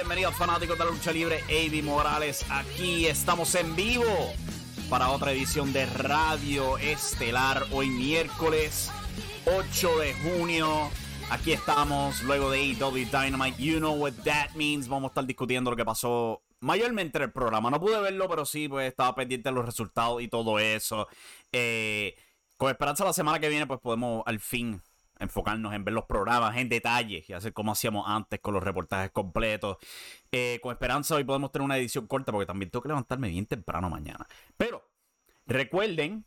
Bienvenidos fanáticos de la lucha libre, Avi Morales. Aquí estamos en vivo para otra edición de Radio Estelar. Hoy miércoles 8 de junio. Aquí estamos luego de AEW Dynamite. You know what that means. Vamos a estar discutiendo lo que pasó mayormente en el programa. No pude verlo, pero sí, pues estaba pendiente de los resultados y todo eso. Eh, con esperanza la semana que viene, pues podemos al fin enfocarnos en ver los programas en detalle y hacer como hacíamos antes con los reportajes completos. Eh, con esperanza hoy podemos tener una edición corta porque también tengo que levantarme bien temprano mañana. Pero recuerden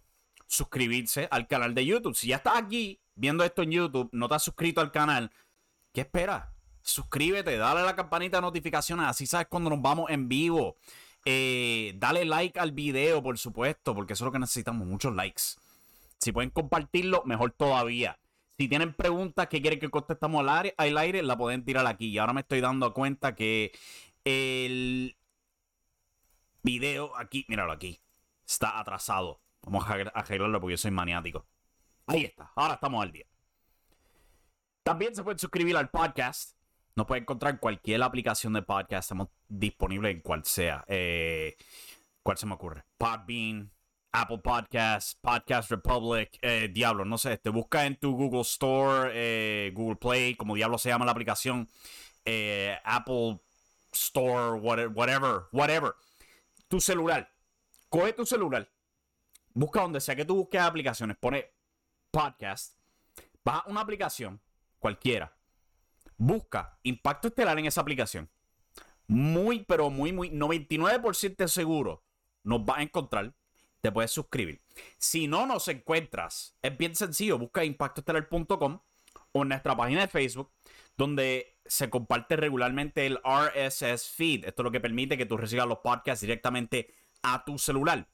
suscribirse al canal de YouTube. Si ya estás aquí viendo esto en YouTube, no te has suscrito al canal, ¿qué esperas? Suscríbete, dale a la campanita de notificaciones, así sabes cuando nos vamos en vivo. Eh, dale like al video, por supuesto, porque eso es lo que necesitamos, muchos likes. Si pueden compartirlo, mejor todavía. Si tienen preguntas que quieren que contestemos al aire, al aire, la pueden tirar aquí. Y ahora me estoy dando cuenta que el video aquí, míralo aquí, está atrasado. Vamos a arreglarlo porque yo soy maniático. Ahí está, ahora estamos al día. También se pueden suscribir al podcast. Nos pueden encontrar en cualquier aplicación de podcast. Estamos disponibles en cual sea. Eh, ¿Cuál se me ocurre? Podbean, Apple Podcasts, Podcast Republic, eh, Diablo, no sé, te busca en tu Google Store, eh, Google Play, como Diablo se llama la aplicación, eh, Apple Store, whatever, whatever. Tu celular, coge tu celular, busca donde sea que tú busques aplicaciones, pone podcast, baja una aplicación, cualquiera, busca Impacto Estelar en esa aplicación. Muy, pero muy, muy, 99% seguro nos va a encontrar te puedes suscribir. Si no nos encuentras, es bien sencillo, busca impactoestelar.com o nuestra página de Facebook, donde se comparte regularmente el RSS feed. Esto es lo que permite que tú recibas los podcasts directamente a tu celular.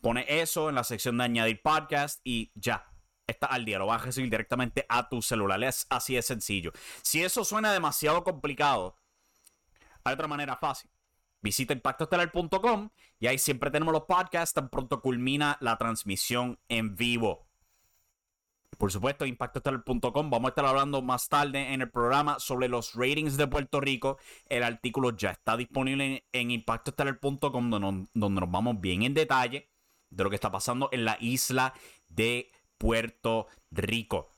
Pone eso en la sección de añadir podcast y ya. Está al día, lo vas a recibir directamente a tu celular. Es así de sencillo. Si eso suena demasiado complicado, hay otra manera fácil. Visita impactoestelar.com y ahí siempre tenemos los podcasts tan pronto culmina la transmisión en vivo. Por supuesto, impactoestelar.com. Vamos a estar hablando más tarde en el programa sobre los ratings de Puerto Rico. El artículo ya está disponible en, donde, donde nos vamos bien en detalle de lo que está pasando en la isla de Puerto Rico.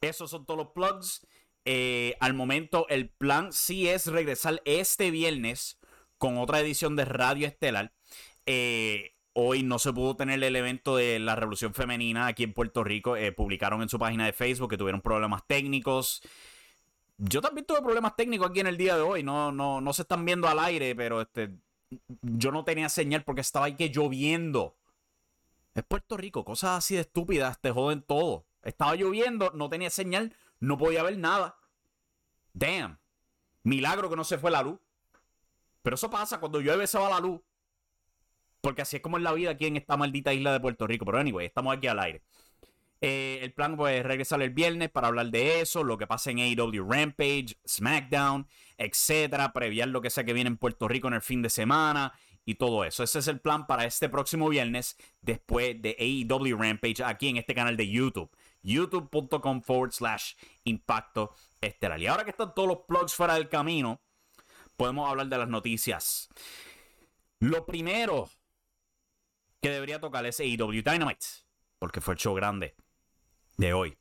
Esos son todos los plugs. Eh, al momento, el plan sí es regresar este viernes con otra edición de Radio Estelar. Eh, hoy no se pudo tener el evento de la Revolución Femenina aquí en Puerto Rico. Eh, publicaron en su página de Facebook que tuvieron problemas técnicos. Yo también tuve problemas técnicos aquí en el día de hoy. No, no, no se están viendo al aire, pero este, yo no tenía señal porque estaba ahí que lloviendo. Es Puerto Rico, cosas así de estúpidas, te joden todo. Estaba lloviendo, no tenía señal, no podía ver nada. Damn. Milagro que no se fue la luz. Pero eso pasa cuando llueve se va la luz. Porque así es como es la vida aquí en esta maldita isla de Puerto Rico. Pero anyway, estamos aquí al aire. Eh, el plan pues, es regresar el viernes para hablar de eso, lo que pasa en AEW Rampage, SmackDown, etcétera, previar lo que sea que viene en Puerto Rico en el fin de semana y todo eso. Ese es el plan para este próximo viernes después de AEW Rampage aquí en este canal de YouTube. youtube.com forward slash impacto estelar. Y ahora que están todos los plugs fuera del camino, podemos hablar de las noticias. Lo primero que debería tocar es AEW Dynamite, porque fue el show grande de hoy.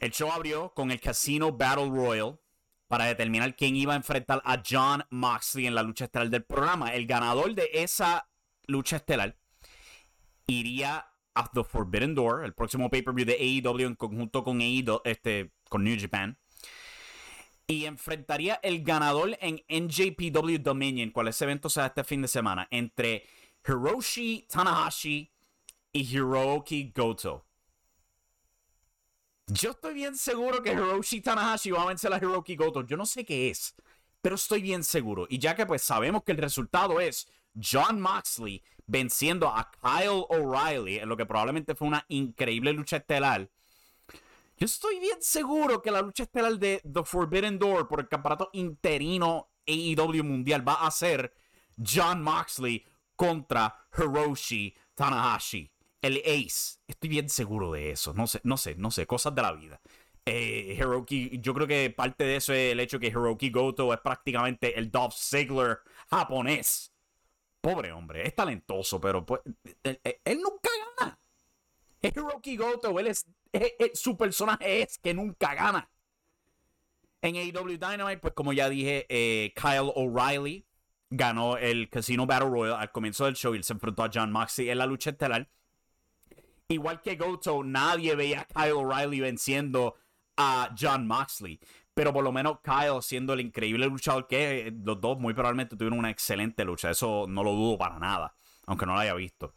El show abrió con el Casino Battle Royal para determinar quién iba a enfrentar a John Moxley en la lucha estelar del programa. El ganador de esa lucha estelar iría a The Forbidden Door, el próximo pay-per-view de AEW en conjunto con AEW, este, con New Japan y enfrentaría el ganador en NJPW Dominion, cual ese evento sea este fin de semana, entre Hiroshi Tanahashi y Hiroki Goto. Yo estoy bien seguro que Hiroshi Tanahashi va a vencer a Hiroki Goto. Yo no sé qué es, pero estoy bien seguro. Y ya que pues sabemos que el resultado es John Moxley venciendo a Kyle O'Reilly en lo que probablemente fue una increíble lucha estelar yo estoy bien seguro que la lucha estelar de The Forbidden Door por el campeonato interino AEW mundial va a ser John Moxley contra Hiroshi Tanahashi, el Ace. Estoy bien seguro de eso. No sé, no sé, no sé, cosas de la vida. Eh, Hiroki, yo creo que parte de eso es el hecho que Hiroki Goto es prácticamente el Dolph Ziggler japonés. Pobre hombre, es talentoso, pero pues, él, nunca. Hiroki Goto, él es, su personaje es que nunca gana. En AEW Dynamite, pues como ya dije, eh, Kyle O'Reilly ganó el Casino Battle Royale al comienzo del show y se enfrentó a John Moxley en la lucha estelar. Igual que Goto, nadie veía a Kyle O'Reilly venciendo a John Moxley. Pero por lo menos Kyle, siendo el increíble luchador que los dos muy probablemente tuvieron una excelente lucha. Eso no lo dudo para nada, aunque no lo haya visto.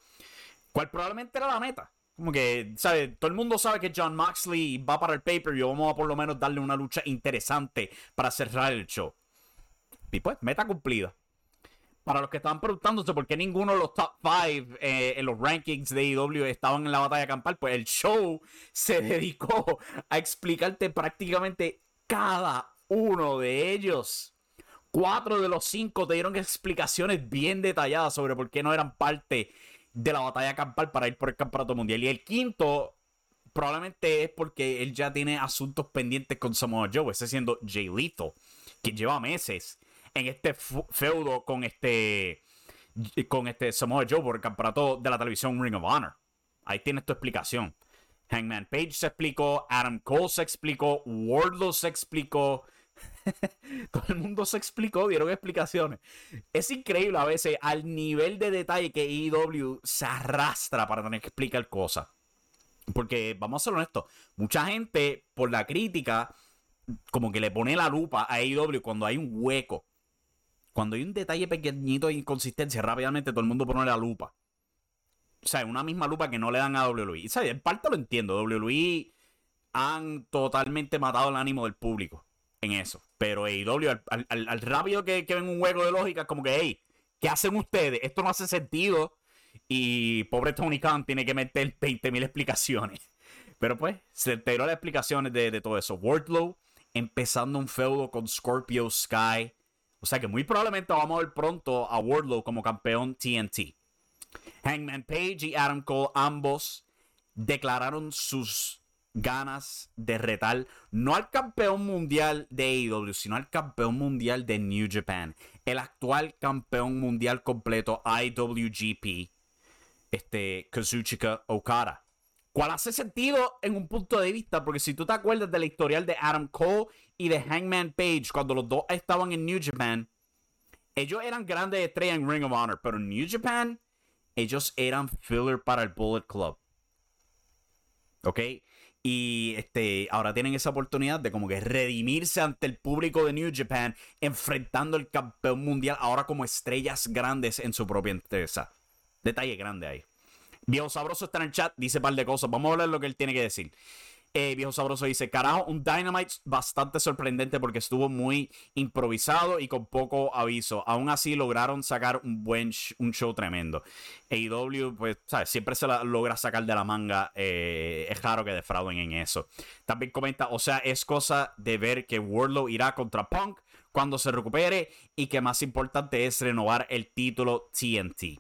¿Cuál probablemente era la meta? Como que, ¿sabes? Todo el mundo sabe que John Moxley va para el pay-per-view. Vamos a por lo menos darle una lucha interesante para cerrar el show. Y pues, meta cumplida. Para los que estaban preguntándose por qué ninguno de los top 5 eh, en los rankings de AEW estaban en la batalla campal, pues el show se dedicó a explicarte prácticamente cada uno de ellos. Cuatro de los cinco te dieron explicaciones bien detalladas sobre por qué no eran parte de la batalla campal para ir por el campeonato mundial. Y el quinto probablemente es porque él ya tiene asuntos pendientes con Samoa Joe, ese siendo Jay Lethal, que lleva meses en este feudo con este con este Samoa Joe por el campeonato de la televisión Ring of Honor. Ahí tienes tu explicación. Hangman Page se explicó, Adam Cole se explicó, Wardlow se explicó. Todo el mundo se explicó, dieron explicaciones. Es increíble a veces al nivel de detalle que EW se arrastra para tener que explicar cosas. Porque, vamos a ser honestos, mucha gente por la crítica como que le pone la lupa a AEW cuando hay un hueco. Cuando hay un detalle pequeñito de inconsistencia, rápidamente todo el mundo pone la lupa. O sea, una misma lupa que no le dan a WWE. Y, ¿sabes? En parte lo entiendo. WWE han totalmente matado el ánimo del público en eso. Pero AEW, al, rápido que, ven un juego de lógica, como que, hey, ¿qué hacen ustedes? Esto no hace sentido. Y pobre Tony Khan tiene que meter 20.000 explicaciones. Pero pues, se enteró las explicaciones de, todo eso. Wardlow empezando un feudo con Scorpio Sky. O sea que muy probablemente vamos a ver pronto a Wardlow como campeón TNT. Hangman Page y Adam Cole ambos declararon sus ganas de retar no al campeón mundial de AEW, sino al campeón mundial de New Japan, el actual campeón mundial completo IWGP, este Kazuchika Okada. ¿Cuál hace sentido en un punto de vista? Porque si tú te acuerdas del historial de Adam Cole y de Hangman Page, cuando los dos estaban en New Japan, ellos eran grandes estrellas en Ring of Honor, pero en New Japan, ellos eran filler para el Bullet Club. ¿Ok? Y este, ahora tienen esa oportunidad de como que redimirse ante el público de New Japan, enfrentando al campeón mundial ahora como estrellas grandes en su propia empresa. Detalle grande ahí. Viejo Sabroso está en el chat, dice un par de cosas. Vamos a ver lo que él tiene que decir. Eh, Viejo Sabroso dice, carajo, un Dynamite bastante sorprendente porque estuvo muy improvisado y con poco aviso. Aún así lograron sacar un buen un show tremendo. AEW, pues, ¿sabes? Siempre se la logra sacar de la manga. Eh, es raro que defrauden en eso. También comenta, o sea, es cosa de ver que Wardlow irá contra Punk cuando se recupere y que más importante es renovar el título TNT.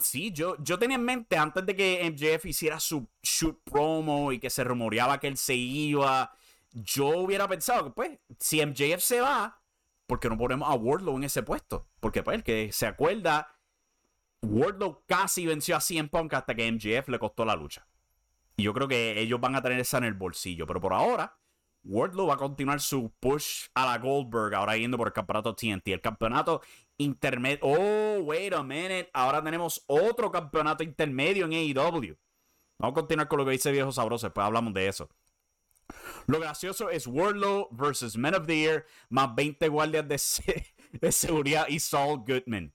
Sí, yo, yo tenía en mente antes de que MJF hiciera su shoot promo y que se rumoreaba que él se iba, yo hubiera pensado que pues, si MJF se va, ¿por qué no ponemos a Wardlow en ese puesto? Porque pues el que se acuerda, Wardlow casi venció a CM Punk hasta que MJF le costó la lucha. Y yo creo que ellos van a tener esa en el bolsillo, pero por ahora, Wardlow va a continuar su push a la Goldberg, ahora yendo por el campeonato TNT. El campeonato intermedio. Oh, wait a minute. Ahora tenemos otro campeonato intermedio en AEW. Vamos a continuar con lo que dice Viejo Sabroso. Después hablamos de eso. Lo gracioso es Wardlow versus Men of the Year más 20 guardias de, de seguridad y Saul Goodman.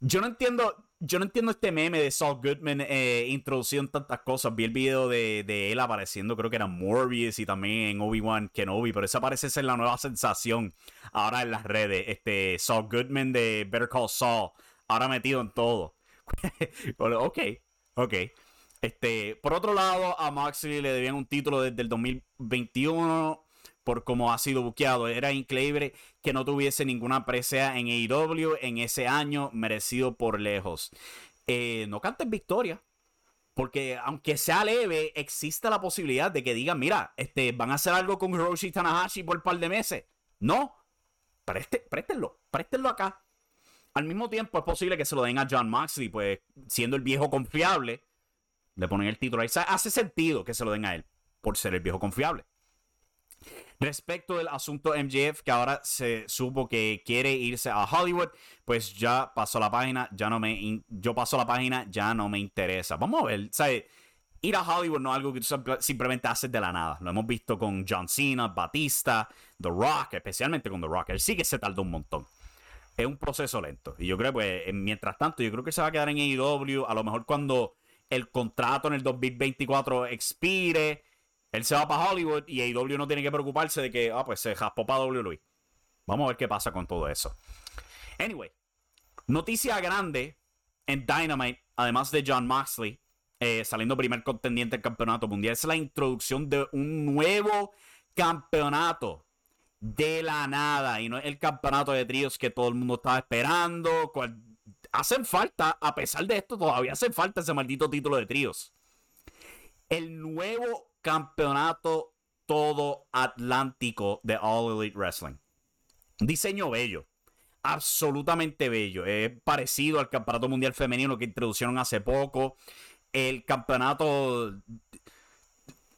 Yo no entiendo yo no entiendo este meme de Saul Goodman eh, introducido en tantas cosas. Vi el video de, él apareciendo, creo que era Morbius y también en Obi-Wan Kenobi, pero esa parece ser la nueva sensación ahora en las redes. Este Saul Goodman de Better Call Saul, ahora metido en todo. ok, ok. Este, por otro lado, a Moxley le debían un título desde el 2021 por cómo ha sido buqueado. Era increíble que no tuviese ninguna presea en AEW en ese año, merecido por lejos. Eh, no cantes victoria, Porque aunque sea leve, existe la posibilidad de que digan, mira, este, van a hacer algo con Hiroshi Tanahashi por un par de meses. No, Preste, préstenlo, préstenlo acá. Al mismo tiempo es posible que se lo den a John Moxley, pues siendo el viejo confiable, le ponen el título ahí. Hace sentido que se lo den a él, por ser el viejo confiable. Respecto del asunto MJF, que ahora se supo que quiere irse a Hollywood, pues ya pasó la página, ya no me, yo paso la página, ya no me interesa. Vamos a ver, ¿sabes? Ir a Hollywood no es algo que tú simplemente haces de la nada. Lo hemos visto con John Cena, Batista, The Rock, especialmente con The Rock. Él sí que se tardó un montón. Es un proceso lento. Y yo creo, pues, mientras tanto, yo creo que se va a quedar en AEW. A lo mejor cuando el contrato en el 2024 expire, él se va para Hollywood y AEW no tiene que preocuparse de que, ah, pues se jaspó para WWE. Vamos a ver qué pasa con todo eso. Anyway, noticia grande en Dynamite, además de John Moxley, eh, saliendo primer contendiente del campeonato mundial, es la introducción de un nuevo campeonato de la nada. Y no es el campeonato de tríos que todo el mundo estaba esperando. hacen falta, a pesar de esto, todavía hacen falta ese maldito título de tríos. El nuevo campeonato todo atlántico de All Elite Wrestling. Diseño bello. Absolutamente bello. Es parecido al campeonato mundial femenino que introducieron hace poco. El campeonato.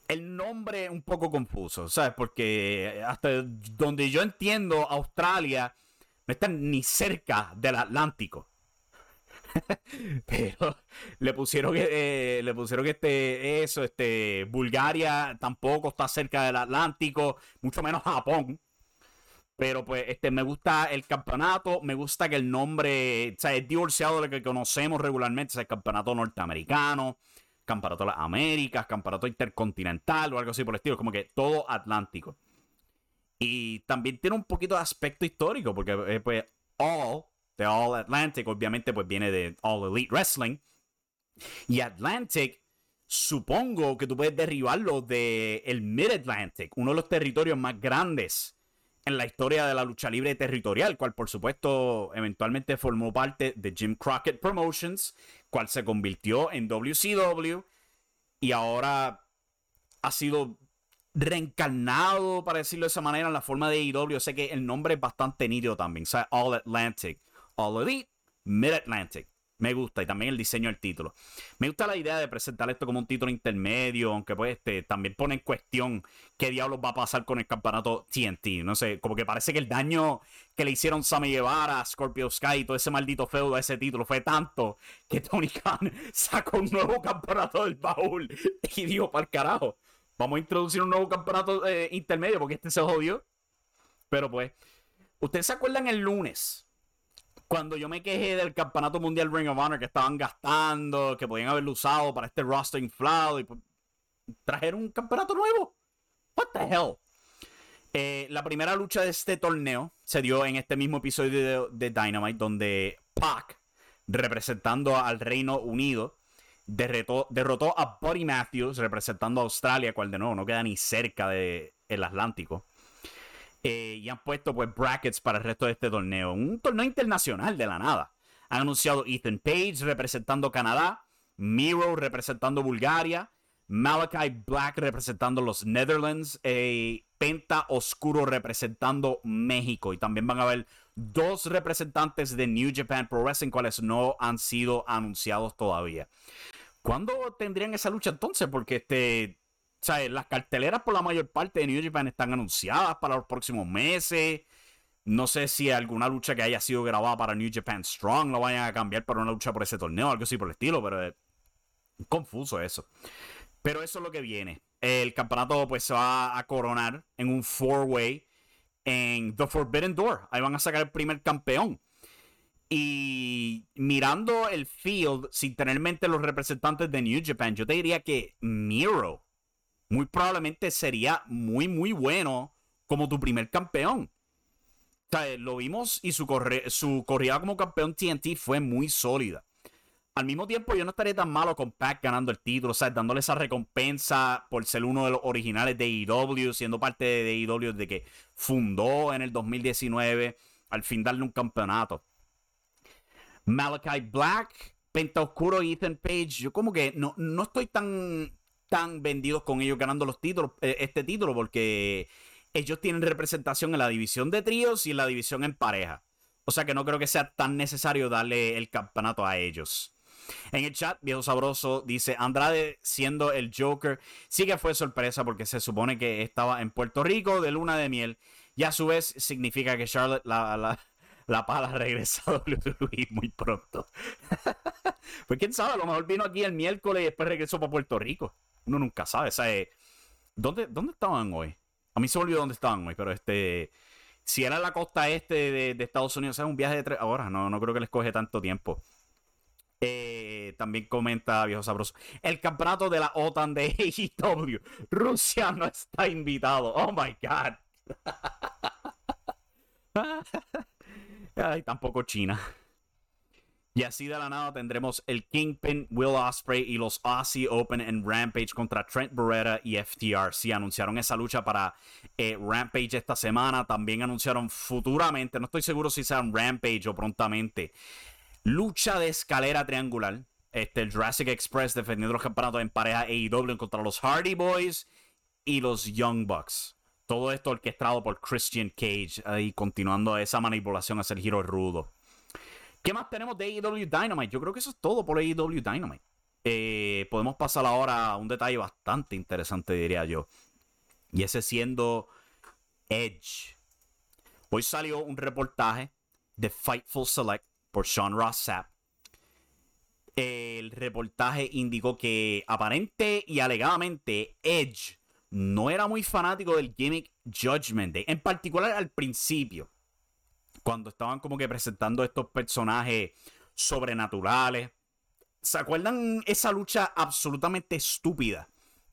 El nombre un poco confuso, ¿sabes? Porque hasta donde yo entiendo, Australia no está ni cerca del Atlántico. Pero le pusieron que eh, le pusieron este eso, este Bulgaria tampoco está cerca del Atlántico, mucho menos Japón. Pero pues este me gusta el campeonato, me gusta que el nombre, o sea, es divorciado de lo que conocemos regularmente, o el campeonato norteamericano, campeonato de las Américas, campeonato intercontinental o algo así por el estilo, como que todo Atlántico. Y también tiene un poquito de aspecto histórico, porque eh, pues All de All Atlantic, obviamente pues viene de All Elite Wrestling. Y Atlantic, supongo que tú puedes derribarlo de el Mid-Atlantic, uno de los territorios más grandes en la historia de la lucha libre territorial, cual por supuesto eventualmente formó parte de Jim Crockett Promotions, cual se convirtió en WCW y ahora ha sido reencarnado, para decirlo de esa manera, en la forma de IW. Sé que el nombre es bastante nítido también, o sea, All Atlantic. All Elite, Mid-Atlantic. Me gusta y también el diseño del título. Me gusta la idea de presentar esto como un título intermedio, aunque pues este, también pone en cuestión qué diablos va a pasar con el campeonato TNT. No sé, como que parece que el daño que le hicieron Sammy Guevara, Scorpio Sky y todo ese maldito feudo a ese título fue tanto que Tony Khan sacó un nuevo campeonato del baúl y dijo, para el carajo, vamos a introducir un nuevo campeonato eh, intermedio porque este se jodió. Pero pues, ¿ustedes se acuerdan el lunes? Cuando yo me quejé del campeonato mundial Ring of Honor que estaban gastando, que podían haberlo usado para este roster inflado y pues, trajeron un campeonato nuevo. What the hell? Eh, la primera lucha de este torneo se dio en este mismo episodio de, Dynamite, donde Pac, representando al Reino Unido, derrotó, a Buddy Matthews, representando a Australia, cual de nuevo no queda ni cerca del Atlántico. Eh, y han puesto pues brackets para el resto de este torneo. Un torneo internacional de la nada. Han anunciado Ethan Page representando Canadá, Miro representando Bulgaria, Malachi Black representando los Netherlands, eh, Penta Oscuro representando México. Y también van a haber dos representantes de New Japan Pro Wrestling, cuales no han sido anunciados todavía. ¿Cuándo tendrían esa lucha entonces? Porque este, o sea, las carteleras por la mayor parte de New Japan están anunciadas para los próximos meses. No sé si alguna lucha que haya sido grabada para New Japan Strong lo vayan a cambiar para una lucha por ese torneo algo así por el estilo, pero es confuso eso. Pero eso es lo que viene. El campeonato pues se va a coronar en un four-way en The Forbidden Door. Ahí van a sacar el primer campeón. Y mirando el field sin tener en mente los representantes de New Japan, yo te diría que Miro muy probablemente sería muy, muy bueno como tu primer campeón. O sea, lo vimos y su, su corrida como campeón TNT fue muy sólida. Al mismo tiempo, yo no estaría tan malo con Pac ganando el título, o sea, dándole esa recompensa por ser uno de los originales de AEW, siendo parte de AEW desde que fundó en el 2019, al fin darle un campeonato. Malachi Black Penta Oscuro Ethan Page, yo como que no, no estoy tan, tan vendido con ellos ganando los títulos, eh, este título, porque ellos tienen representación en la división de tríos y en la división en pareja. O sea que no creo que sea tan necesario darle el campeonato a ellos. En el chat, Viejo Sabroso dice: Andrade siendo el Joker, sí que fue sorpresa porque se supone que estaba en Puerto Rico de luna de miel. Y a su vez significa que Charlotte, la, la, la pala regresa a WWE muy pronto. pues quién sabe, a lo mejor vino aquí el miércoles y después regresó para Puerto Rico. Uno nunca sabe, ¿sabe? ¿Dónde, ¿Dónde estaban hoy? A mí se me olvidó dónde estaban hoy, pero este. Si era la costa este de, Estados Unidos, es un viaje de tres horas. No, no creo que les coge tanto tiempo. Eh, también comenta Viejo Sabroso. El campeonato de la OTAN de AEW. Rusia no está invitado. Oh my God. Ay, tampoco China. Y así de la nada tendremos el Kingpin, Will Osprey y los Aussie Open en Rampage contra Trent Beretta y FTR. Sí, anunciaron esa lucha para eh, Rampage esta semana. También anunciaron futuramente, no estoy seguro si será Rampage o prontamente, lucha de escalera triangular. Este, el Jurassic Express defendiendo los campeonatos en pareja AEW contra los Hardy Boys y los Young Bucks. Todo esto orquestado por Christian Cage. Ahí continuando esa manipulación hacia el giro rudo. ¿Qué más tenemos de AEW Dynamite? Yo creo que eso es todo por AEW Dynamite. Eh, podemos pasar ahora a un detalle bastante interesante, diría yo. Y ese siendo Edge. Hoy salió un reportaje de Fightful Select por Sean Ross Sapp. El reportaje indicó que aparente y alegadamente Edge no era muy fanático del gimmick Judgment Day, en particular al principio, cuando estaban como que presentando estos personajes sobrenaturales. ¿Se acuerdan esa lucha absolutamente estúpida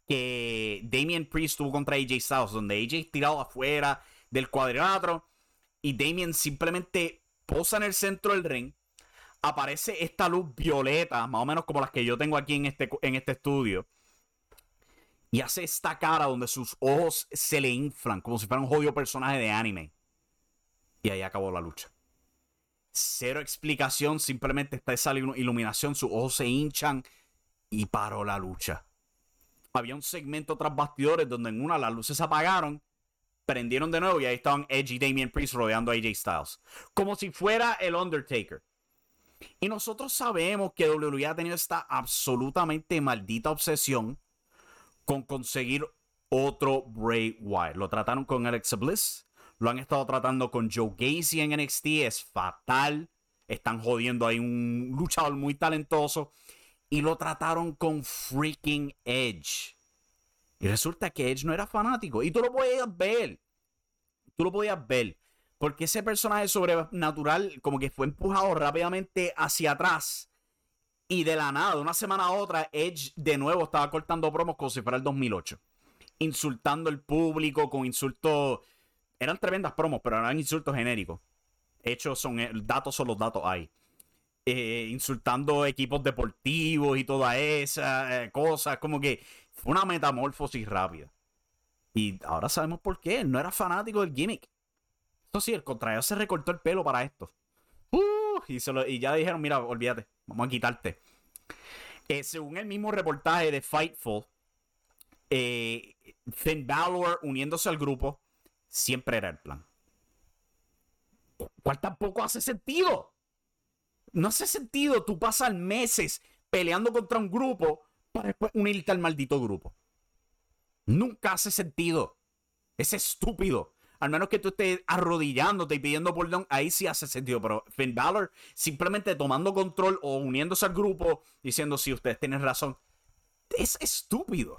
que Damien Priest tuvo contra AJ Styles, donde AJ tirado afuera del cuadrilátero y Damien simplemente posa en el centro del ring? Aparece esta luz violeta, más o menos como las que yo tengo aquí en este, en este estudio y hace esta cara donde sus ojos se le inflan como si fuera un jodido personaje de anime. Y ahí acabó la lucha. Cero explicación, simplemente está esa iluminación, sus ojos se hinchan y paró la lucha. Había un segmento tras bastidores donde en una las luces se apagaron, prendieron de nuevo y ahí estaban Edge y Damien Priest rodeando a AJ Styles. Como si fuera el Undertaker. Y nosotros sabemos que WWE ha tenido esta absolutamente maldita obsesión con conseguir otro Bray Wyatt. Lo trataron con Alexa Bliss, lo han estado tratando con Joe Gacy en NXT, es fatal. Están jodiendo ahí un luchador muy talentoso. Y lo trataron con freaking Edge. Y resulta que Edge no era fanático. Y tú lo podías ver. Tú lo podías ver. Porque ese personaje sobrenatural como que fue empujado rápidamente hacia atrás y de la nada, de una semana a otra, Edge de nuevo estaba cortando promos como si fuera el 2008. Insultando al público con insultos. Eran tremendas promos, pero eran insultos genéricos. Hechos son. Eh, datos son los datos hay. Eh, insultando equipos deportivos y toda esa eh, cosas. Como que fue una metamorfosis rápida. Y ahora sabemos por qué. Él no era fanático del gimmick. Eso sí, el contrario se recortó el pelo para esto. Uh, y, y ya dijeron: Mira, olvídate Vamos a quitarte. Eh, según el mismo reportaje de Fightful, eh, Finn Balor uniéndose al grupo siempre era el plan. ¿Cuál tampoco hace sentido? No hace sentido. Tú pasas meses peleando contra un grupo para después unirte al maldito grupo. Nunca hace sentido. Es estúpido. Al menos que tú estés arrodillándote y pidiendo perdón, ahí sí hace sentido. Pero Finn Balor simplemente tomando control o uniéndose al grupo diciendo si ustedes tienen razón. Es estúpido.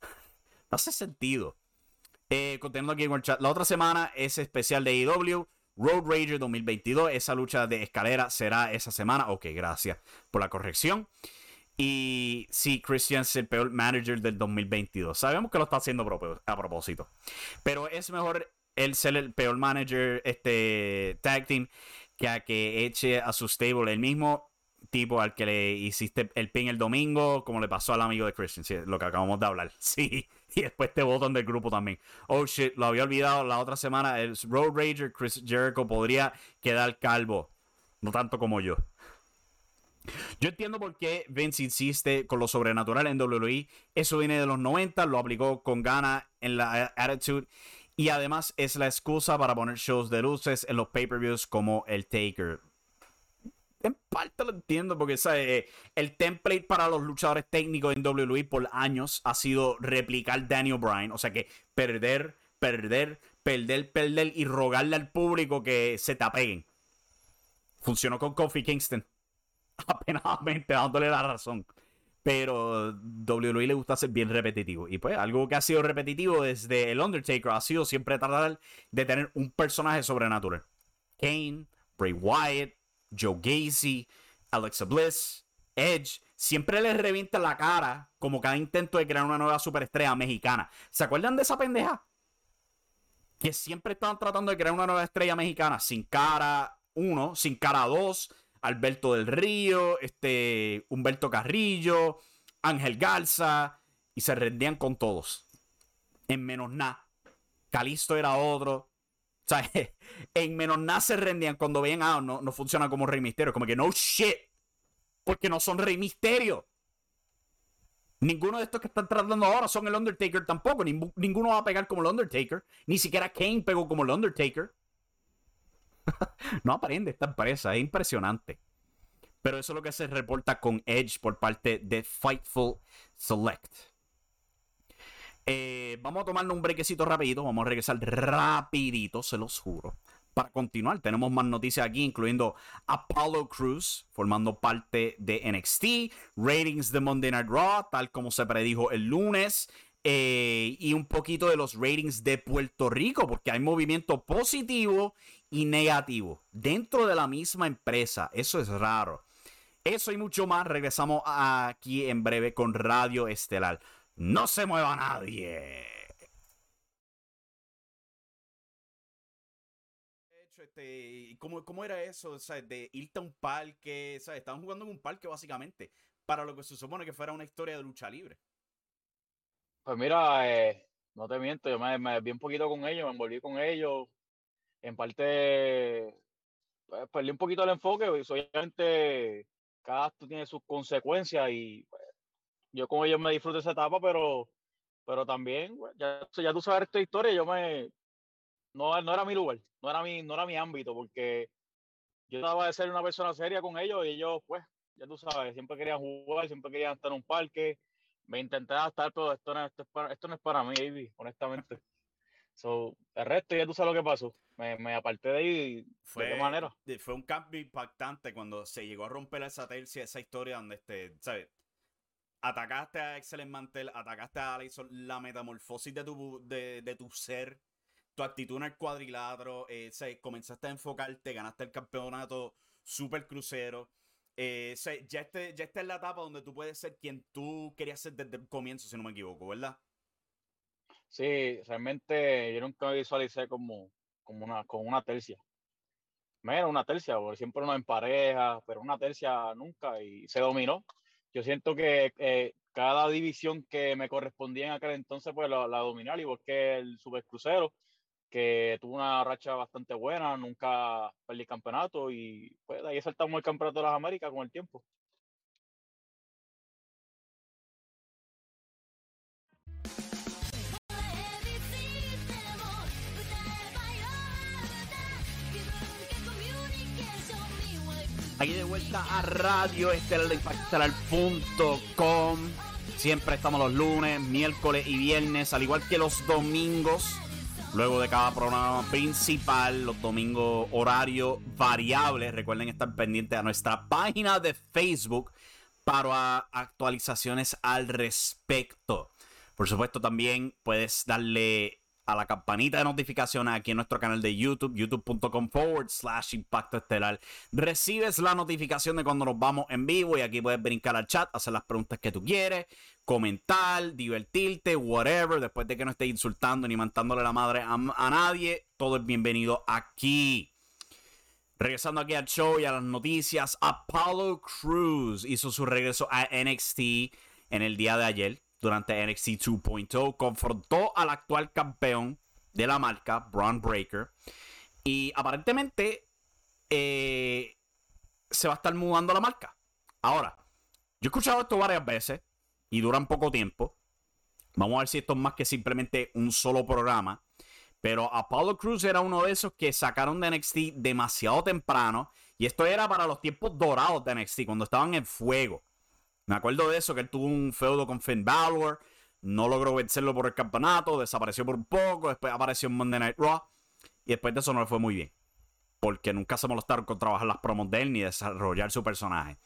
No hace sentido. Eh, continuando aquí en el chat. La otra semana es especial de AEW. Road Rager 2022. Esa lucha de escalera será esa semana. Ok, gracias por la corrección. Y sí, Christian es el peor manager del 2022. Sabemos que lo está haciendo a propósito. Pero es mejor él ser el peor manager este tag team que a que eche a su stable el mismo tipo al que le hiciste el pin el domingo, como le pasó al amigo de Christian, lo que acabamos de hablar. Sí, y después te votan del grupo también. Oh shit, lo había olvidado la otra semana. El Road Rager, Chris Jericho, podría quedar calvo. No tanto como yo. Yo entiendo por qué Vince insiste con lo sobrenatural en WWE. Eso viene de los 90, lo aplicó con gana en la Attitude. Y además es la excusa para poner shows de luces en los pay-per-views como el Taker. En parte lo entiendo porque ¿sabe? el template para los luchadores técnicos en WWE por años ha sido replicar Daniel Bryan. O sea que perder, perder, perder, perder y rogarle al público que se te apeguen. Funcionó con Kofi Kingston. Apenadamente dándole la razón. Pero WWE le gusta ser bien repetitivo. Y pues algo que ha sido repetitivo desde el Undertaker ha sido siempre tratar de tener un personaje sobrenatural. Kane, Bray Wyatt, Joe Gacy, Alexa Bliss, Edge. Siempre les revienta la cara como cada intento de crear una nueva superestrella mexicana. ¿Se acuerdan de esa pendeja? Que siempre estaban tratando de crear una nueva estrella mexicana sin cara 1, sin cara 2, Alberto del Río, este, Humberto Carrillo, Ángel Garza, y se rendían con todos. En menos nada. Calisto era otro. O sea, en menos nada se rendían cuando veían, ah, no, no funciona como Rey Misterio. Como que no shit. Porque no son Rey Misterio. Ninguno de estos que están tratando ahora son el Undertaker tampoco. ninguno va a pegar como el Undertaker. Ni siquiera Kane pegó como el Undertaker. no aprende esta empresa, es impresionante. Pero eso es lo que se reporta con Edge por parte de Fightful Select. Eh, vamos a tomarnos un brequecito rapidito, vamos a regresar rapidito, se los juro. Para continuar, tenemos más noticias aquí, incluyendo Apollo Cruz, formando parte de NXT, ratings de Monday Night Raw, tal como se predijo el lunes, eh, y un poquito de los ratings de Puerto Rico, porque hay movimiento positivo y negativo dentro de la misma empresa. Eso es raro. Eso y mucho más. Regresamos aquí en breve con Radio Estelar. No se mueva nadie. Este, ¿cómo, ¿Cómo era eso? O sea, de irte a un parque. ¿sabes? Estaban jugando en un parque básicamente. Para lo que se supone que fuera una historia de lucha libre. Pues mira, eh, no te miento, yo me, me vi un poquito con ellos, me envolví con ellos, en parte pues, perdí un poquito el enfoque, obviamente cada acto tiene sus consecuencias y pues, yo con ellos me disfruto esa etapa, pero, pero también, ya, ya tú sabes esta historia, yo me, no, no era mi lugar, no era mi, no era mi ámbito, porque yo trataba de ser una persona seria con ellos y ellos, pues, ya tú sabes, siempre querían jugar, siempre querían estar en un parque, me intenté adaptar, pero esto no, esto, esto no es para mí, baby, honestamente. So, el resto ya tú sabes lo que pasó. Me, me aparté de ahí. Fue, ¿De qué manera? Fue un cambio impactante cuando se llegó a romper esa tercia, esa historia donde, este, ¿sabes? Atacaste a Excellent Mantel, atacaste a Alison, la metamorfosis de tu, de, de tu ser, tu actitud en el cuadrilátero, eh, comenzaste a enfocarte, ganaste el campeonato super crucero. Eh, ya, este, ya esta es la etapa donde tú puedes ser quien tú querías ser desde el comienzo, si no me equivoco, ¿verdad? Sí, realmente yo nunca me visualicé como, como una, con una tercia. Menos una tercia, porque siempre uno en pareja, pero una tercia nunca y se dominó. Yo siento que eh, cada división que me correspondía en aquel entonces, pues la, la dominé, al igual el Supercrucero, que tuvo una racha bastante buena, nunca perdí campeonato y pues de ahí saltamos el campeonato de las Américas con el tiempo. Aquí de vuelta a Radio Estelar.com. Siempre estamos los lunes, miércoles y viernes, al igual que los domingos. Luego de cada programa principal, los domingos horario variable. Recuerden estar pendientes a nuestra página de Facebook para actualizaciones al respecto. Por supuesto, también puedes darle a la campanita de notificaciones aquí en nuestro canal de YouTube, youtube.com forward slash impacto estelar. Recibes la notificación de cuando nos vamos en vivo y aquí puedes brincar al chat, hacer las preguntas que tú quieres, comentar, divertirte, whatever. Después de que no estés insultando ni mandándole la madre a, a nadie, todo es bienvenido aquí. Regresando aquí al show y a las noticias, Apollo Cruz hizo su regreso a NXT en el día de ayer durante NXT 2.0, confrontó al actual campeón de la marca, Braun Breaker, y aparentemente eh, se va a estar mudando la marca. Ahora, yo he escuchado esto varias veces y duran poco tiempo. Vamos a ver si esto es más que simplemente un solo programa. Pero Apollo Cruz era uno de esos que sacaron de NXT demasiado temprano. Y esto era para los tiempos dorados de NXT, cuando estaban en fuego. Me acuerdo de eso, que él tuvo un feudo con Finn Balor. No logró vencerlo por el campeonato. Desapareció por un poco. Después apareció en Monday Night Raw. Y después de eso no le fue muy bien. Porque nunca se molestaron con trabajar las promos de él ni desarrollar su personaje.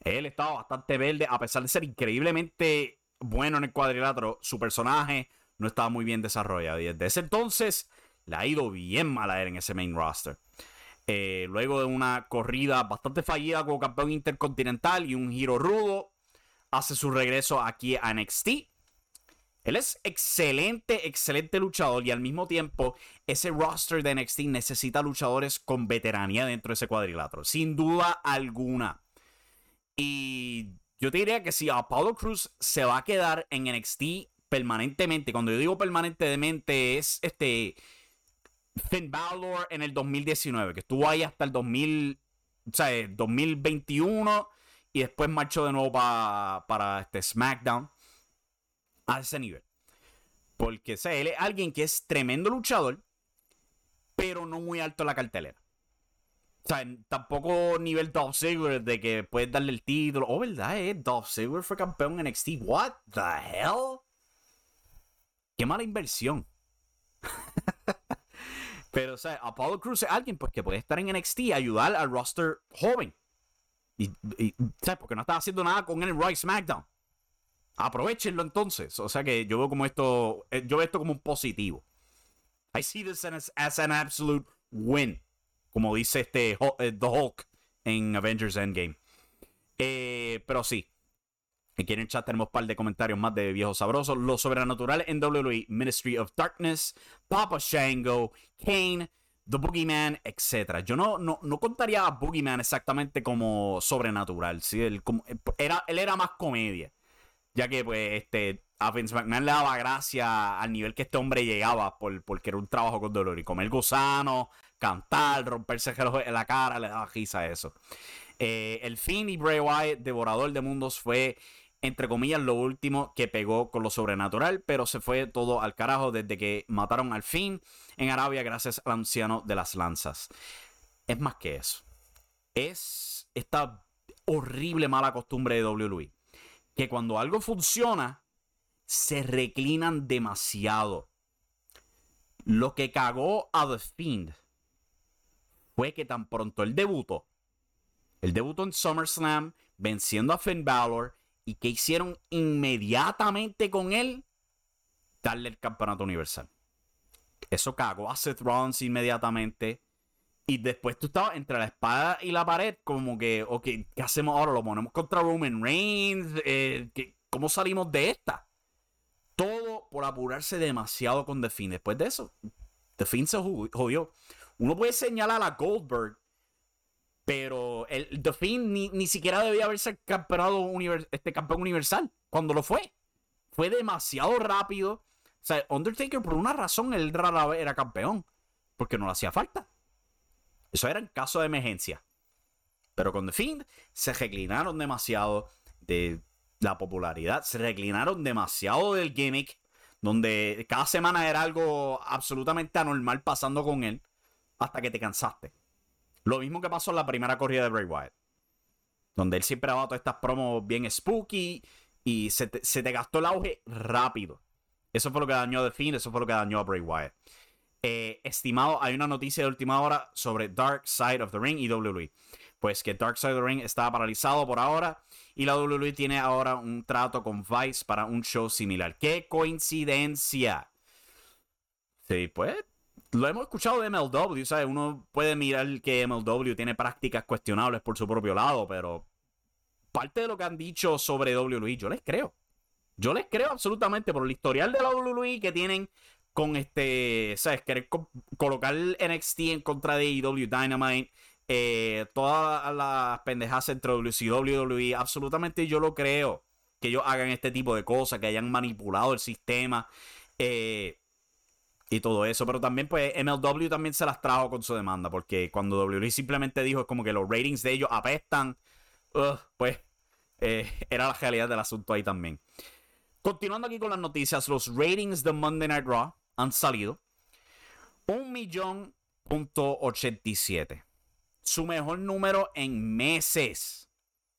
Él estaba bastante verde, a pesar de ser increíblemente bueno en el cuadrilátero. Su personaje no estaba muy bien desarrollado. Y desde ese entonces le ha ido bien mal a él en ese main roster. Eh, luego de una corrida bastante fallida como campeón intercontinental y un giro rudo, hace su regreso aquí a NXT. Él es excelente, excelente luchador y al mismo tiempo ese roster de NXT necesita luchadores con veteranía dentro de ese cuadrilátero, sin duda alguna. Y yo te diría que si Apollo Cruz se va a quedar en NXT permanentemente, cuando yo digo permanentemente es este Finn Balor en el 2019, que estuvo ahí hasta el 2000, o sea, 2021 y después marchó de nuevo para este SmackDown a ese nivel. Porque él es alguien que es tremendo luchador, pero no muy alto en la cartelera. O sea, tampoco nivel Dolph Ziggler de que puedes darle el título. Oh, ¿verdad? Eh? Dolph Ziggler fue campeón en NXT. What the hell? Qué mala inversión. Pero, o sea, Apollo Cruz es alguien pues, que puede estar en NXT y ayudar al roster joven. Y, ¿sabes? Porque no estaba haciendo nada con el Roy SmackDown. Aprovechenlo entonces. O sea que yo veo como esto, eh, yo veo esto como un positivo. I see this as, an absolute win. Como dice este eh, The Hulk en Avengers Endgame. Eh, pero sí. Aquí en el chat tenemos un par de comentarios más de viejos sabrosos. Lo sobrenatural en WWE, Ministry of Darkness, Papa Shango, Kane, The Boogeyman, etc. Yo no, no, no contaría a Boogeyman exactamente como sobrenatural. ¿sí? Él, era, él era más comedia. Ya que, pues, este, a Vince McMahon le daba gracia al nivel que este hombre llegaba por, porque era un trabajo con dolor. Y comer gusano, cantar, romperse en la cara, le daba risa eso. Eh, el fin y Bray Wyatt, devorador de mundos, fue entre comillas, lo último que pegó con lo sobrenatural, pero se fue todo al carajo desde que mataron al fin en Arabia gracias al anciano de las lanzas. Es más que eso. Es esta horrible mala costumbre de WWE que cuando algo funciona, se reclinan demasiado. Lo que cagó a The Fiend fue que tan pronto el debutó, el debutó en SummerSlam, venciendo a Finn Balor, y que hicieron inmediatamente con él, darle el campeonato universal. Eso cagó a Seth Rollins inmediatamente. Y después tú estabas entre la espada y la pared, como que, ok, ¿qué hacemos ahora? ¿Lo ponemos contra Roman Reigns? Eh, ¿Cómo salimos de esta? Todo por apurarse demasiado con The Fiend. Después de eso, The Fiend se jodió. Uno puede señalar a Goldberg, pero el The Fiend ni, siquiera debía haberse campeonado este campeón universal cuando lo fue. Fue demasiado rápido. O sea, Undertaker por una razón él rara vez era campeón. Porque no le hacía falta. Eso era en caso de emergencia. Pero con The Fiend se reclinaron demasiado de la popularidad. Se reclinaron demasiado del gimmick. Donde cada semana era algo absolutamente anormal pasando con él. Hasta que te cansaste. Lo mismo que pasó en la primera corrida de Bray Wyatt. Donde él siempre dado todas estas promos bien spooky. Y se te, gastó el auge rápido. Eso fue lo que dañó a The Fiend. Eso fue lo que dañó a Bray Wyatt. Eh, estimado, hay una noticia de última hora sobre Dark Side of the Ring y WWE. Pues que Dark Side of the Ring está paralizado por ahora y la WWE tiene ahora un trato con Vice para un show similar. ¡Qué coincidencia! Sí, pues lo hemos escuchado de MLW, ¿sabes? Uno puede mirar que MLW tiene prácticas cuestionables por su propio lado, pero parte de lo que han dicho sobre WWE, yo les creo. Yo les creo absolutamente por el historial de la WWE que tienen con este, ¿sabes? Querer colocar NXT en contra de AEW Dynamite, eh, todas las pendejas entre WCW y WWE, absolutamente yo lo creo que ellos hagan este tipo de cosas, que hayan manipulado el sistema eh, y todo eso, pero también pues MLW también se las trajo con su demanda, porque cuando WWE simplemente dijo es como que los ratings de ellos apestan, pues eh, era la realidad del asunto ahí también. Continuando aquí con las noticias, los ratings de Monday Night Raw han salido. Un millón punto Su mejor número en meses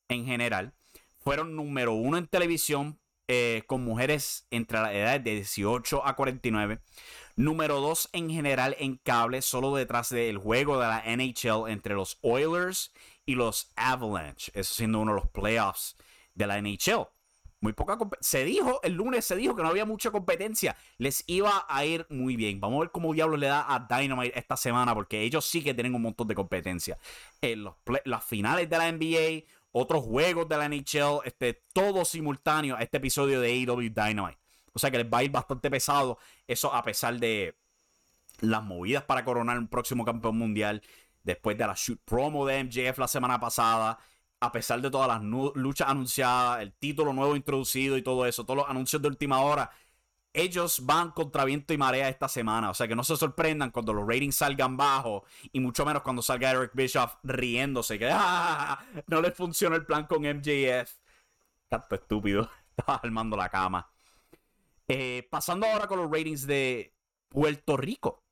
en general. Fueron número uno en televisión eh, con mujeres entre las edades de 18 a 49. Número 2 en general en cable, solo detrás del juego de la NHL entre los Oilers y los Avalanche. Eso siendo uno de los playoffs de la NHL. Muy poca se dijo el lunes se dijo que no había mucha competencia. Les iba a ir muy bien. Vamos a ver cómo diablos le da a Dynamite esta semana porque ellos sí que tienen un montón de competencia. En las finales de la NBA, otros juegos de la NHL, este, todo simultáneo a este episodio de AEW Dynamite. O sea que les va a ir bastante pesado. Eso a pesar de las movidas para coronar un próximo campeón mundial. Después de la shoot promo de MJF la semana pasada. A pesar de todas las luchas anunciadas, el título nuevo introducido y todo eso, todos los anuncios de última hora ellos van contra viento y marea esta semana. O sea que no se sorprendan cuando los ratings salgan bajos y mucho menos cuando salga Eric Bischoff riéndose que ¡Ah! no les funciona el plan con MJF. Tanto estúpido. Estaba armando la cama. Eh, pasando ahora con los ratings de Puerto Rico.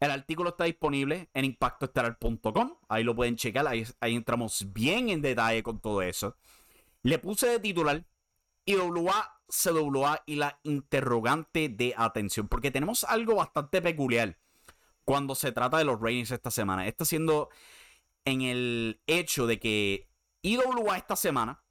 El artículo está disponible en impactoestelar.com. Ahí lo pueden checar. Ahí, ahí entramos bien en detalle con todo eso. Le puse de titular IWA CWA y la interrogante de atención, porque tenemos algo bastante peculiar cuando se trata de los ratings esta semana. Está siendo en el hecho de que IWA esta semana,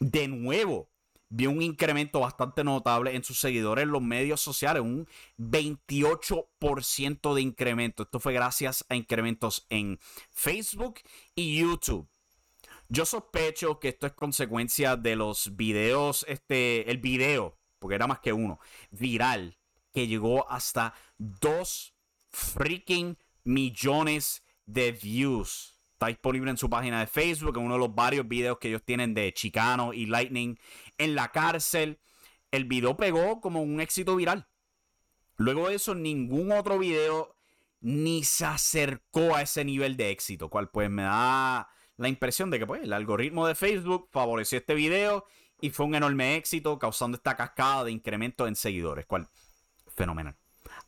de nuevo, vio un incremento bastante notable en sus seguidores en los medios sociales, un 28% de incremento. Esto fue gracias a incrementos en Facebook y YouTube. Yo sospecho que esto es consecuencia de los videos, este, el video, porque era más que uno, viral, que llegó hasta 2 freaking millones de views. Está disponible en su página de Facebook, en uno de los varios videos que ellos tienen de Chicano y Lightning en la cárcel. El video pegó como un éxito viral. Luego de eso, ningún otro video ni se acercó a ese nivel de éxito, cual pues me da la impresión de que pues, el algoritmo de Facebook favoreció este video y fue un enorme éxito, causando esta cascada de incremento en seguidores, cual fenomenal.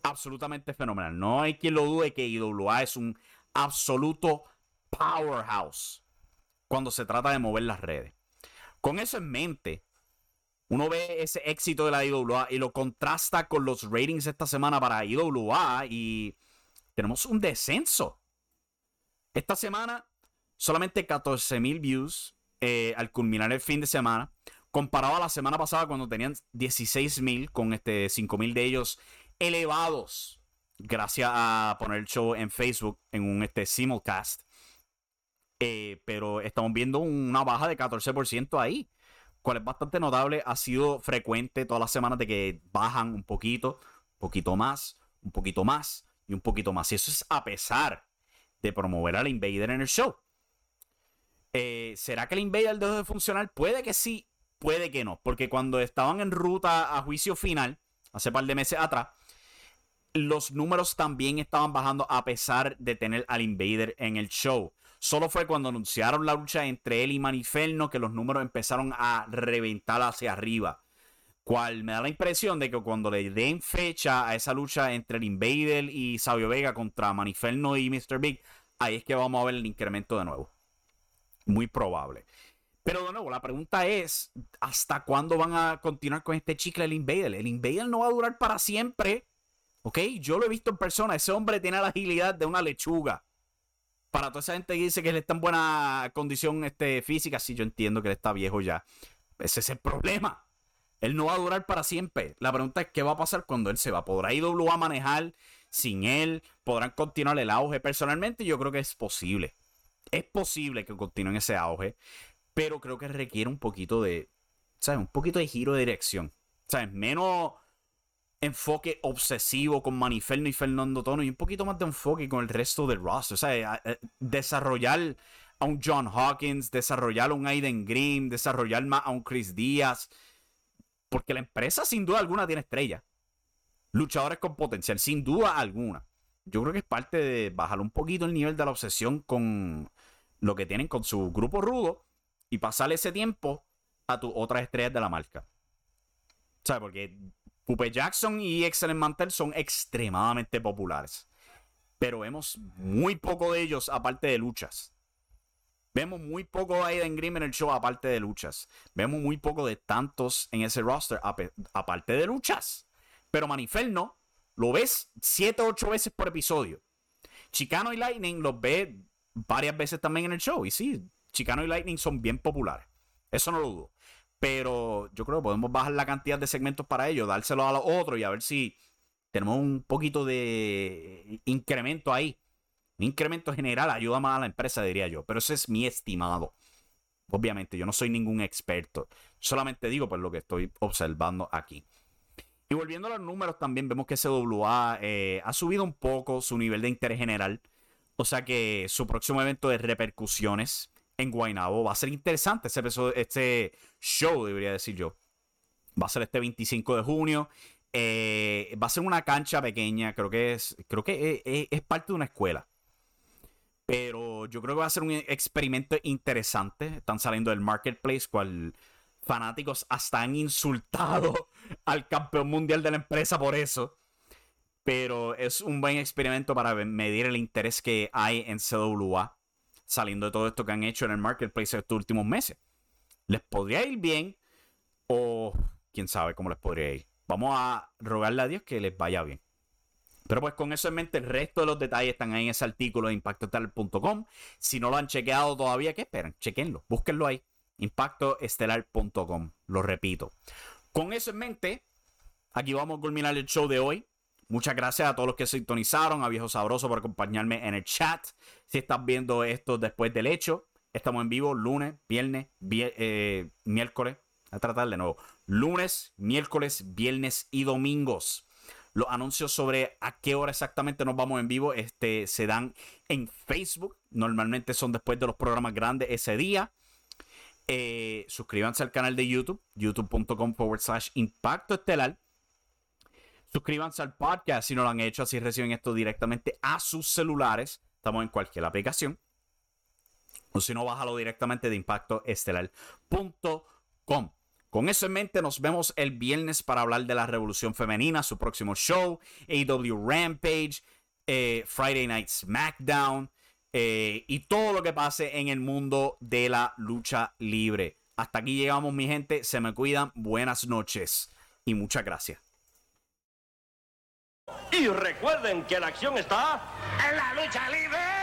Absolutamente fenomenal. No hay quien lo dude que IWA es un absoluto powerhouse cuando se trata de mover las redes. Con eso en mente, uno ve ese éxito de la IWA y lo contrasta con los ratings esta semana para IWA y tenemos un descenso. Esta semana solamente 14.000 views eh, al culminar el fin de semana, comparado a la semana pasada cuando tenían 16.000, con este 5.000 de ellos elevados, gracias a poner el show en Facebook en un este, simulcast. Eh, pero estamos viendo una baja de 14% ahí, cual es bastante notable. Ha sido frecuente todas las semanas de que bajan un poquito, un poquito más, un poquito más y un poquito más. Y eso es a pesar de promover al Invader en el show. Eh, ¿Será que el Invader dejó de funcionar? Puede que sí, puede que no. Porque cuando estaban en ruta a juicio final, hace par de meses atrás, los números también estaban bajando a pesar de tener al Invader en el show. Solo fue cuando anunciaron la lucha entre él y Maniferno que los números empezaron a reventar hacia arriba. Cual me da la impresión de que cuando le den fecha a esa lucha entre el Invader y Sabio Vega contra Maniferno y Mr. Big, ahí es que vamos a ver el incremento de nuevo. Muy probable. Pero de nuevo, la pregunta es, ¿hasta cuándo van a continuar con este chicle el Invader? El Invader no va a durar para siempre. ¿Ok? Yo lo he visto en persona. Ese hombre tiene la agilidad de una lechuga. Para toda esa gente que dice que él está en buena condición este, física, sí, yo entiendo que él está viejo ya. Ese es el problema. Él no va a durar para siempre. La pregunta es qué va a pasar cuando él se va. ¿Podrá a manejar sin él? ¿Podrán continuar el auge? Personalmente yo creo que es posible es posible que continúe ese auge, pero creo que requiere un poquito de, ¿sabes? Un poquito de giro de dirección. ¿Sabes? Menos enfoque obsesivo con Maniferno y Fernando Tono y un poquito más de enfoque con el resto del roster. O sea, desarrollar a un John Hawkins, desarrollar a un Aiden Green, desarrollar más a un Chris Díaz. Porque la empresa sin duda alguna tiene estrella. Luchadores con potencial, sin duda alguna. Yo creo que es parte de bajar un poquito el nivel de la obsesión con lo que tienen con su grupo rudo y pasar ese tiempo a tus otras estrellas de la marca. ¿Sabes? Porque Pupe Jackson y Excellent Mantel son extremadamente populares. Pero vemos muy poco de ellos aparte de luchas. Vemos muy poco de Aiden Grimm en el show aparte de luchas. Vemos muy poco de tantos en ese roster aparte de luchas. Pero Maniferno lo ves 7 o 8 veces por episodio. Chicano y Lightning los ve varias veces también en el show. Y sí, Chicano y Lightning son bien populares. Eso no lo dudo. Pero yo creo que podemos bajar la cantidad de segmentos para ellos, dárselo a los otros y a ver si tenemos un poquito de incremento ahí. Un incremento general ayuda más a la empresa, diría yo. Pero ese es mi estimado. Obviamente, yo no soy ningún experto. Solamente digo por lo que estoy observando aquí. Y volviendo a los números, también vemos que CWA eh, ha subido un poco su nivel de interés general. O sea que su próximo evento de repercusiones en Guaynabo va a ser interesante. Este show, debería decir yo. Va a ser este 25 de junio. Eh, va a ser una cancha pequeña. Creo que es. Creo que es, es, parte de una escuela. Pero yo creo que va a ser un experimento interesante. Están saliendo del marketplace, cual fanáticos hasta han insultado al campeón mundial de la empresa por eso. Pero es un buen experimento para medir el interés que hay en CWA saliendo de todo esto que han hecho en el marketplace estos últimos meses. ¿Les podría ir bien? O quién sabe cómo les podría ir. Vamos a rogarle a Dios que les vaya bien. Pero pues con eso en mente, el resto de los detalles están ahí en ese artículo de impactoestelar.com. Si no lo han chequeado todavía, ¿qué esperan? Chequenlo, búsquenlo ahí impactoestelar.com. Lo repito. Con eso en mente, aquí vamos a culminar el show de hoy. Muchas gracias a todos los que sintonizaron, a Viejo Sabroso por acompañarme en el chat. Si estás viendo esto después del hecho, estamos en vivo lunes, viernes, eh, miércoles. A tratar de nuevo. Lunes, miércoles, viernes y domingos. Los anuncios sobre a qué hora exactamente nos vamos en vivo este, se dan en Facebook. Normalmente son después de los programas grandes ese día. Eh, suscríbanse al canal de YouTube, youtube.com forward slash impacto estelar. Suscríbanse al podcast si no lo han hecho, así reciben esto directamente a sus celulares. Estamos en cualquier aplicación. O si no, bájalo directamente de impactoestelar.com. Con eso en mente, nos vemos el viernes para hablar de la revolución femenina, su próximo show, AW Rampage, eh, Friday Night SmackDown, eh, y todo lo que pase en el mundo de la lucha libre. Hasta aquí llegamos, mi gente. Se me cuidan. Buenas noches y muchas gracias. Y recuerden que la acción está en la lucha libre.